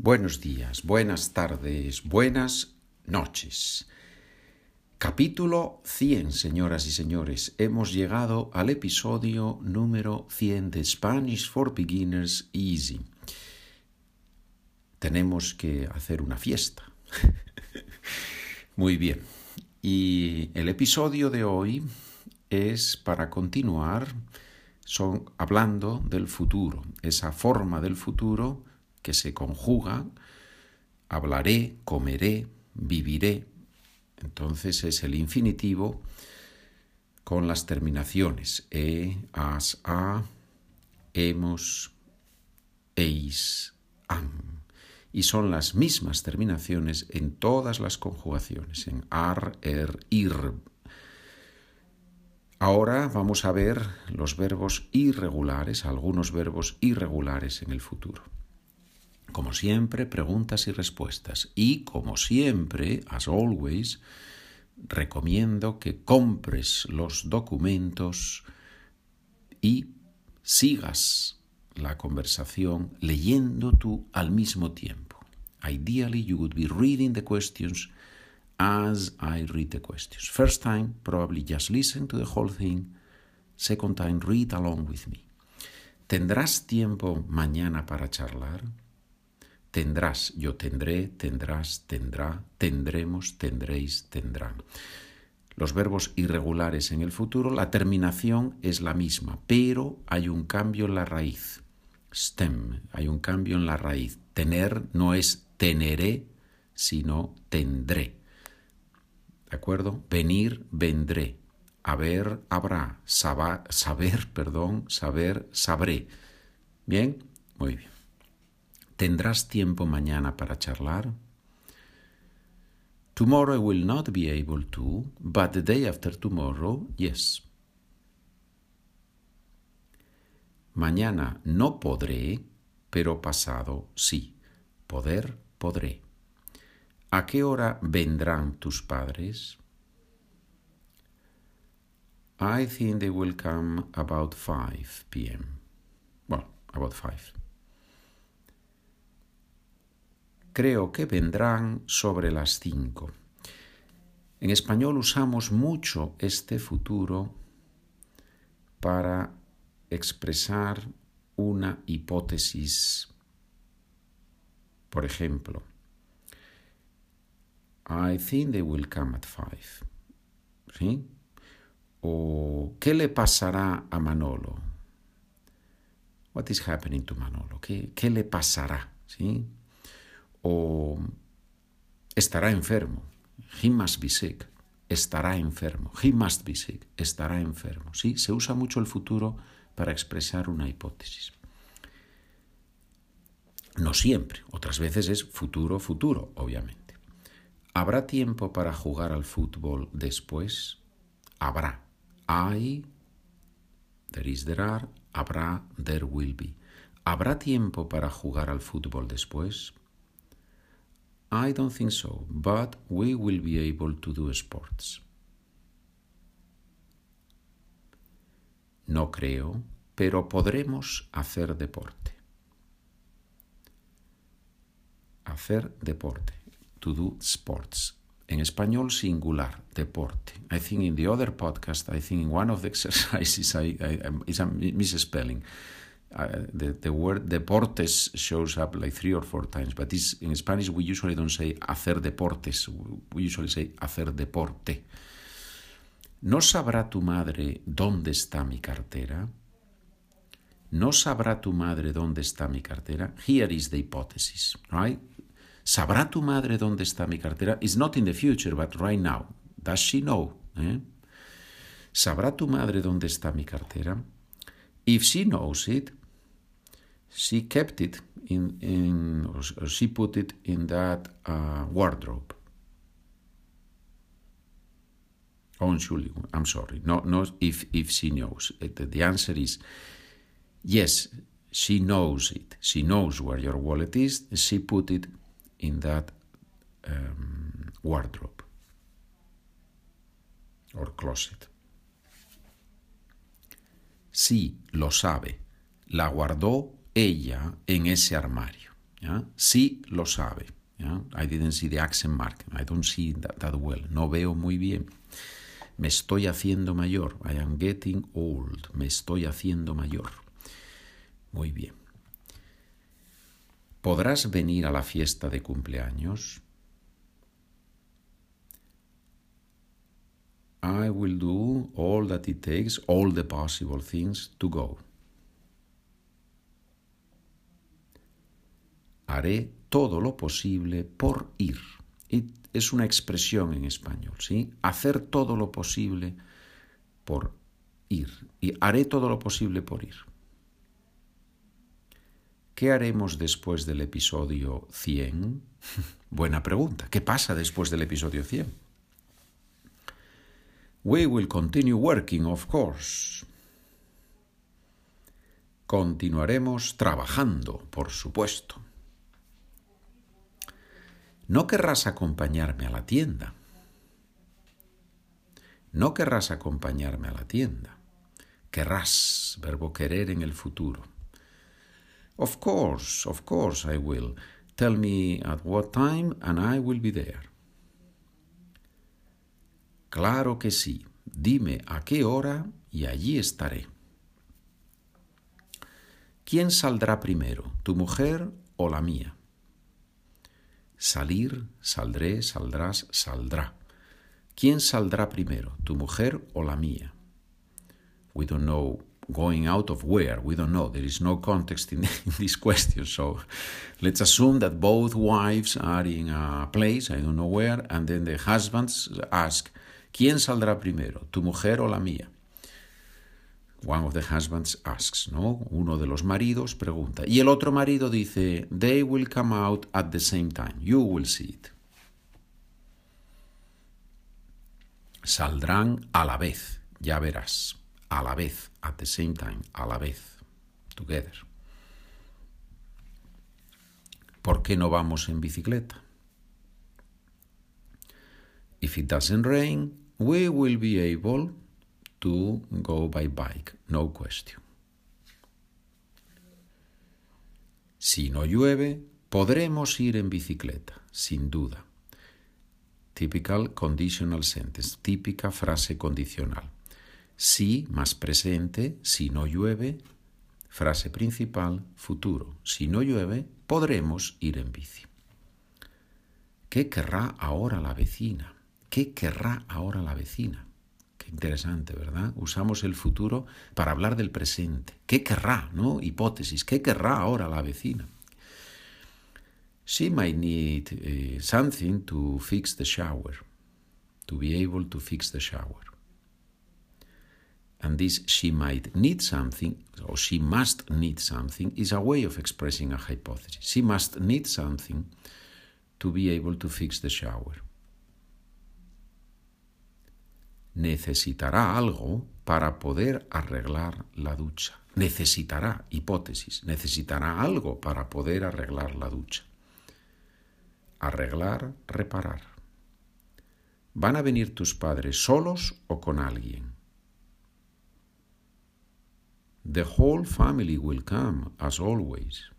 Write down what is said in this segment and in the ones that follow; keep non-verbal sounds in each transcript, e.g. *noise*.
Buenos días, buenas tardes, buenas noches. Capítulo 100, señoras y señores. Hemos llegado al episodio número 100 de Spanish for Beginners Easy. Tenemos que hacer una fiesta. *laughs* Muy bien. Y el episodio de hoy es para continuar son, hablando del futuro, esa forma del futuro que se conjugan, hablaré, comeré, viviré. Entonces es el infinitivo con las terminaciones e, as, a, hemos, eis, am. Y son las mismas terminaciones en todas las conjugaciones, en ar, er, ir. Ahora vamos a ver los verbos irregulares, algunos verbos irregulares en el futuro. Como siempre, preguntas y respuestas. Y como siempre, as always, recomiendo que compres los documentos y sigas la conversación leyendo tú al mismo tiempo. Ideally, you would be reading the questions as I read the questions. First time, probably just listen to the whole thing. Second time, read along with me. ¿Tendrás tiempo mañana para charlar? Tendrás, yo tendré, tendrás, tendrá, tendremos, tendréis, tendrán. Los verbos irregulares en el futuro, la terminación es la misma, pero hay un cambio en la raíz. Stem, hay un cambio en la raíz. Tener no es teneré, sino tendré. ¿De acuerdo? Venir, vendré. Haber, habrá. saber, perdón, saber, sabré. ¿Bien? Muy bien. ¿Tendrás tiempo mañana para charlar? Tomorrow I will not be able to, but the day after tomorrow, yes. Mañana no podré, pero pasado sí. Poder, podré. ¿A qué hora vendrán tus padres? I think they will come about 5 p.m. Well, about 5. Creo que vendrán sobre las cinco. En español usamos mucho este futuro para expresar una hipótesis. Por ejemplo, I think they will come at five. ¿Sí? O ¿qué le pasará a Manolo? What is happening to Manolo? ¿Qué, qué le pasará? ¿Sí? O estará enfermo. He must be sick. Estará enfermo. He must be sick. Estará enfermo. Sí, se usa mucho el futuro para expresar una hipótesis. No siempre, otras veces es futuro, futuro, obviamente. ¿Habrá tiempo para jugar al fútbol después? Habrá. Hay, there is, there are, habrá, there will be. ¿Habrá tiempo para jugar al fútbol después? I don't think so, but we will be able to do sports. No creo, pero podremos hacer deporte. Hacer deporte. To do sports. En español singular, deporte. I think in the other podcast, I think in one of the *laughs* exercises, I, I, it's a misspelling. Uh, the, word deportes shows up like three or four times, but this, in Spanish we usually don't say hacer deportes, we usually say hacer deporte. ¿No sabrá tu madre dónde está mi cartera? ¿No sabrá tu madre dónde está mi cartera? Here is the hypothesis, right? ¿Sabrá tu madre dónde está mi cartera? It's not in the future, but right now. Does she know? Eh? ¿Sabrá tu madre dónde está mi cartera? If she knows it, she kept it in, in or she put it in that uh, wardrobe. Oh, Entschuldigung, I'm sorry. No, no, if, if she knows. The answer is yes, she knows it. She knows where your wallet is. She put it in that um, wardrobe or closet. Sí, lo sabe. La guardó ella en ese armario. Sí lo sabe. I didn't see the accent mark. I don't see that, well. No veo muy bien. Me estoy haciendo mayor. I am getting old. Me estoy haciendo mayor. Muy bien. ¿Podrás venir a la fiesta de cumpleaños? I will do all that it takes, all the possible things to go. Haré todo lo posible por ir. es una expresión en español, ¿sí? Hacer todo lo posible por ir. Y haré todo lo posible por ir. ¿Qué haremos después del episodio 100? *laughs* Buena pregunta. ¿Qué pasa después del episodio 100? We will continue working, of course. Continuaremos trabajando, por supuesto. No querrás acompañarme a la tienda. No querrás acompañarme a la tienda. Querrás, verbo querer en el futuro. Of course, of course I will. Tell me at what time and I will be there. Claro que sí. Dime a qué hora y allí estaré. ¿Quién saldrá primero, tu mujer o la mía? Salir, saldré, saldrás, saldrá. ¿Quién saldrá primero, tu mujer o la mía? We don't know going out of where we don't know there is no context in, *laughs* in, this question so let's assume that both wives are in a place i don't know where and then the husbands ask quién saldrá primero tu mujer o la mía one of the husbands asks no uno de los maridos pregunta. Y el otro marido dice they will come out at the same time. You will see it. Saldrán a la vez ya verás. A la vez, at the same time, a la vez, together. ¿Por qué no vamos en bicicleta? If it doesn't rain, we will be able to go by bike, no question. Si no llueve, podremos ir en bicicleta, sin duda. Typical conditional sentence, típica frase condicional. Si más presente, si no llueve, frase principal, futuro. Si no llueve, podremos ir en bici. ¿Qué querrá ahora la vecina? ¿Qué querrá ahora la vecina? Qué interesante, ¿verdad? Usamos el futuro para hablar del presente. ¿Qué querrá, no? Hipótesis. ¿Qué querrá ahora la vecina? She might need eh, something to fix the shower, to be able to fix the shower and this she might need something, or she must need something, is a way of expressing a hypothesis. She must need something to be able to fix the shower. Necesitará algo para poder arreglar la ducha. Necesitará, hipótesis, necesitará algo para poder arreglar la ducha. Arreglar, reparar. ¿Van a venir tus padres solos o con alguien? The whole family will come, as always.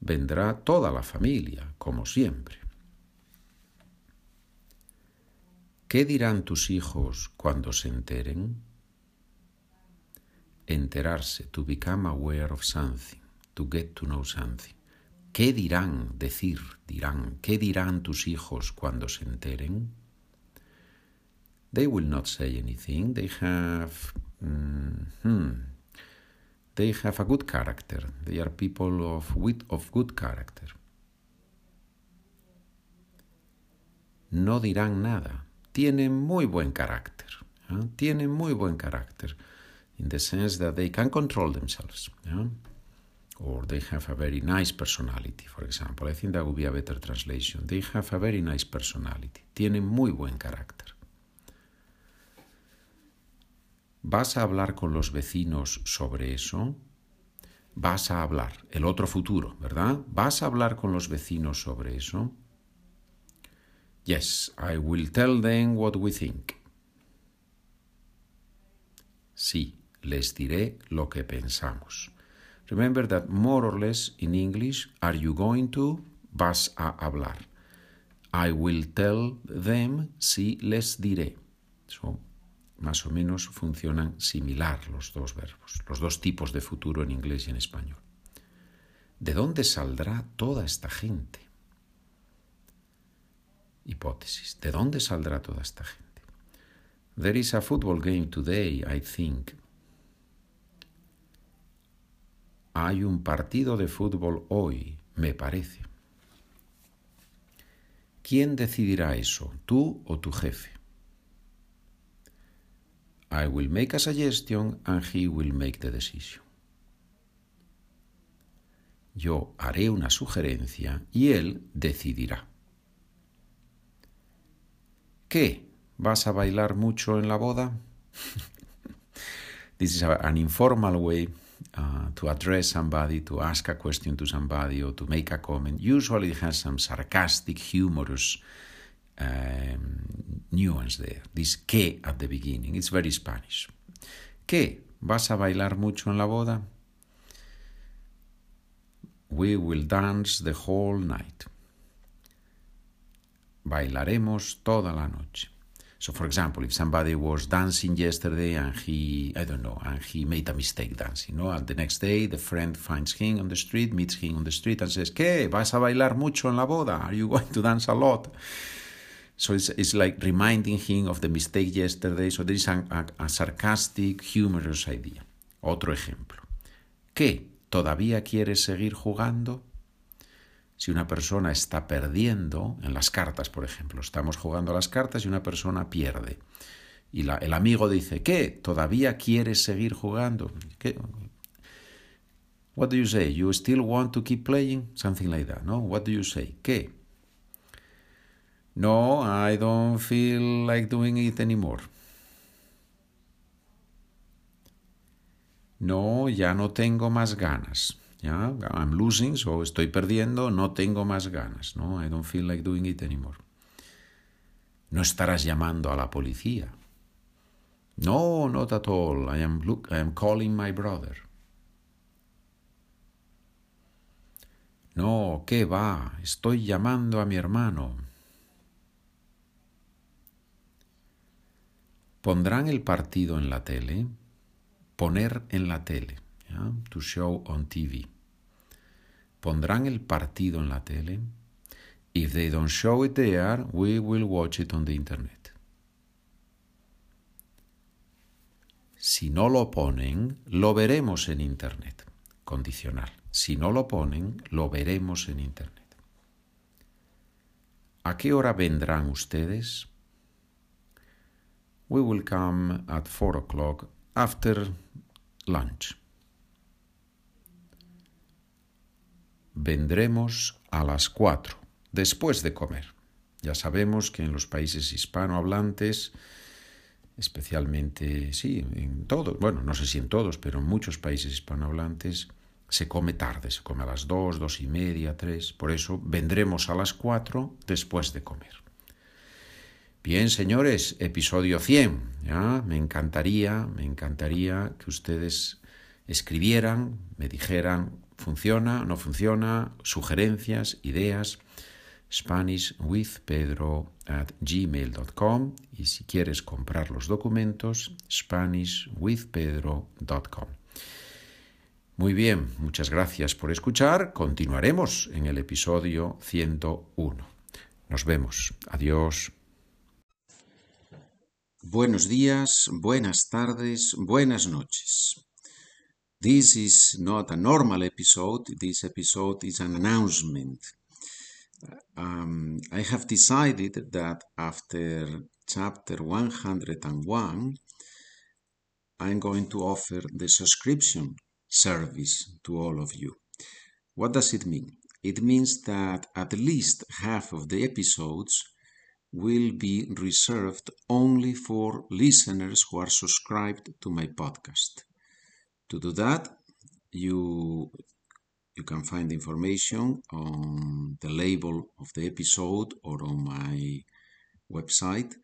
Vendrá toda la familia, como siempre. ¿Qué dirán tus hijos cuando se enteren? Enterarse, to become aware of something, to get to know something. ¿Qué dirán, decir, dirán, qué dirán tus hijos cuando se enteren? they will not say anything. They have, mm, they have a good character. They are people of wit, of good character. No dirán nada. Tienen muy buen carácter. ¿eh? Tienen muy buen carácter. In the sense that they can control themselves. ¿eh? Or they have a very nice personality, for example. I think that would be a better translation. They have a very nice personality. Tienen muy buen carácter. ¿Vas a hablar con los vecinos sobre eso? Vas a hablar, el otro futuro, ¿verdad? ¿Vas a hablar con los vecinos sobre eso? Yes, I will tell them what we think. Sí, les diré lo que pensamos. Remember that more or less in English, are you going to? Vas a hablar. I will tell them, si les diré. So, más o menos funcionan similar los dos verbos, los dos tipos de futuro en inglés y en español. ¿De dónde saldrá toda esta gente? ¿De dónde saldrá toda esta gente? There is a football game today, I think. Hay un partido de fútbol hoy, me parece. ¿Quién decidirá eso, tú o tu jefe? I will make a suggestion and he will make the decision. Yo haré una sugerencia y él decidirá. ¿Qué? ¿Vas a bailar mucho en la boda? *laughs* This is an informal way uh, to address somebody, to ask a question to somebody, or to make a comment. Usually it has some sarcastic, humorous um, nuance there. This que at the beginning. It's very Spanish. ¿Qué? ¿Vas a bailar mucho en la boda? We will dance the whole night. Bailaremos toda la noche. So, for example, if somebody was dancing yesterday and he, I don't know, and he made a mistake dancing, no? And the next day, the friend finds him on the street, meets him on the street, and says, ¿Qué? ¿Vas a bailar mucho en la boda? Are you going to dance a lot? So it's, it's like reminding him of the mistake yesterday. So there is a, a, a sarcastic, humorous idea. Otro ejemplo. ¿Qué? ¿Todavía quieres seguir jugando? Si una persona está perdiendo, en las cartas, por ejemplo, estamos jugando a las cartas y una persona pierde. Y el amigo dice, ¿qué? ¿Todavía quieres seguir jugando? ¿Qué? What do you say? You still want to keep playing? Something like that, ¿no? What do you say? ¿Qué? No, I don't feel like doing it anymore. No, ya no tengo más ganas. ¿Ya? I'm losing, so estoy perdiendo, no tengo más ganas, ¿no? I don't feel like doing it anymore. No estarás llamando a la policía. No, not at all. I am, look, I am calling my brother. No, ¿qué va? Estoy llamando a mi hermano. ¿Pondrán el partido en la tele? Poner en la tele. To show on TV. ¿Pondrán el partido en la tele? If they don't show it there, we will watch it on the internet. Si no lo ponen, lo veremos en internet. Condicional. Si no lo ponen, lo veremos en internet. ¿A qué hora vendrán ustedes? We will come at four o'clock after lunch. Vendremos a las cuatro, después de comer. Ya sabemos que en los países hispanohablantes, especialmente, sí, en todos, bueno, no sé si en todos, pero en muchos países hispanohablantes, se come tarde, se come a las dos, dos y media, tres. Por eso vendremos a las cuatro después de comer. Bien, señores, episodio 100. ¿ya? Me encantaría, me encantaría que ustedes escribieran, me dijeran funciona, no funciona, sugerencias, ideas, SpanishWithPedro at gmail.com y si quieres comprar los documentos, SpanishWithPedro.com. Muy bien, muchas gracias por escuchar. Continuaremos en el episodio 101. Nos vemos. Adiós. Buenos días, buenas tardes, buenas noches. This is not a normal episode, this episode is an announcement. Um, I have decided that after chapter 101, I'm going to offer the subscription service to all of you. What does it mean? It means that at least half of the episodes will be reserved only for listeners who are subscribed to my podcast. To do that, you you can find information on the label of the episode or on my website.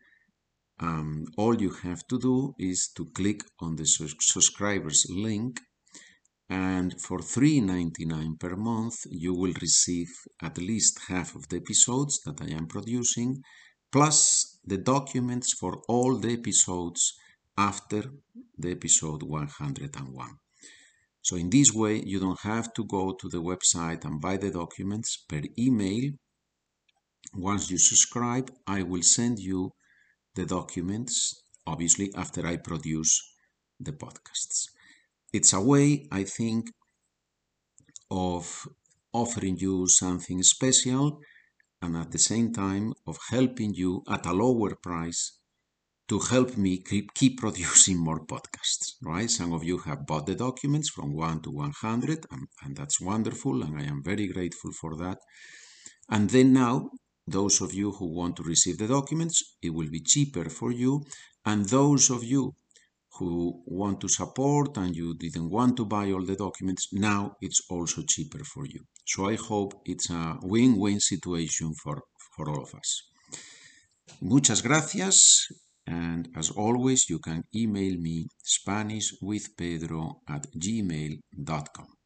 Um, all you have to do is to click on the subscribers link and for $3.99 per month you will receive at least half of the episodes that I am producing plus the documents for all the episodes after the episode 101. So in this way you don't have to go to the website and buy the documents per email. Once you subscribe, I will send you the documents obviously after I produce the podcasts. It's a way, I think, of offering you something special and at the same time of helping you at a lower price to help me keep, producing more podcasts, right? Some of you have bought the documents from 1 to 100, and, and that's wonderful, and I am very grateful for that. And then now, those of you who want to receive the documents, it will be cheaper for you. And those of you who want to support and you didn't want to buy all the documents, now it's also cheaper for you. So I hope it's a win-win situation for, for all of us. Muchas gracias. And as always, you can email me SpanishWithPedro at gmail.com.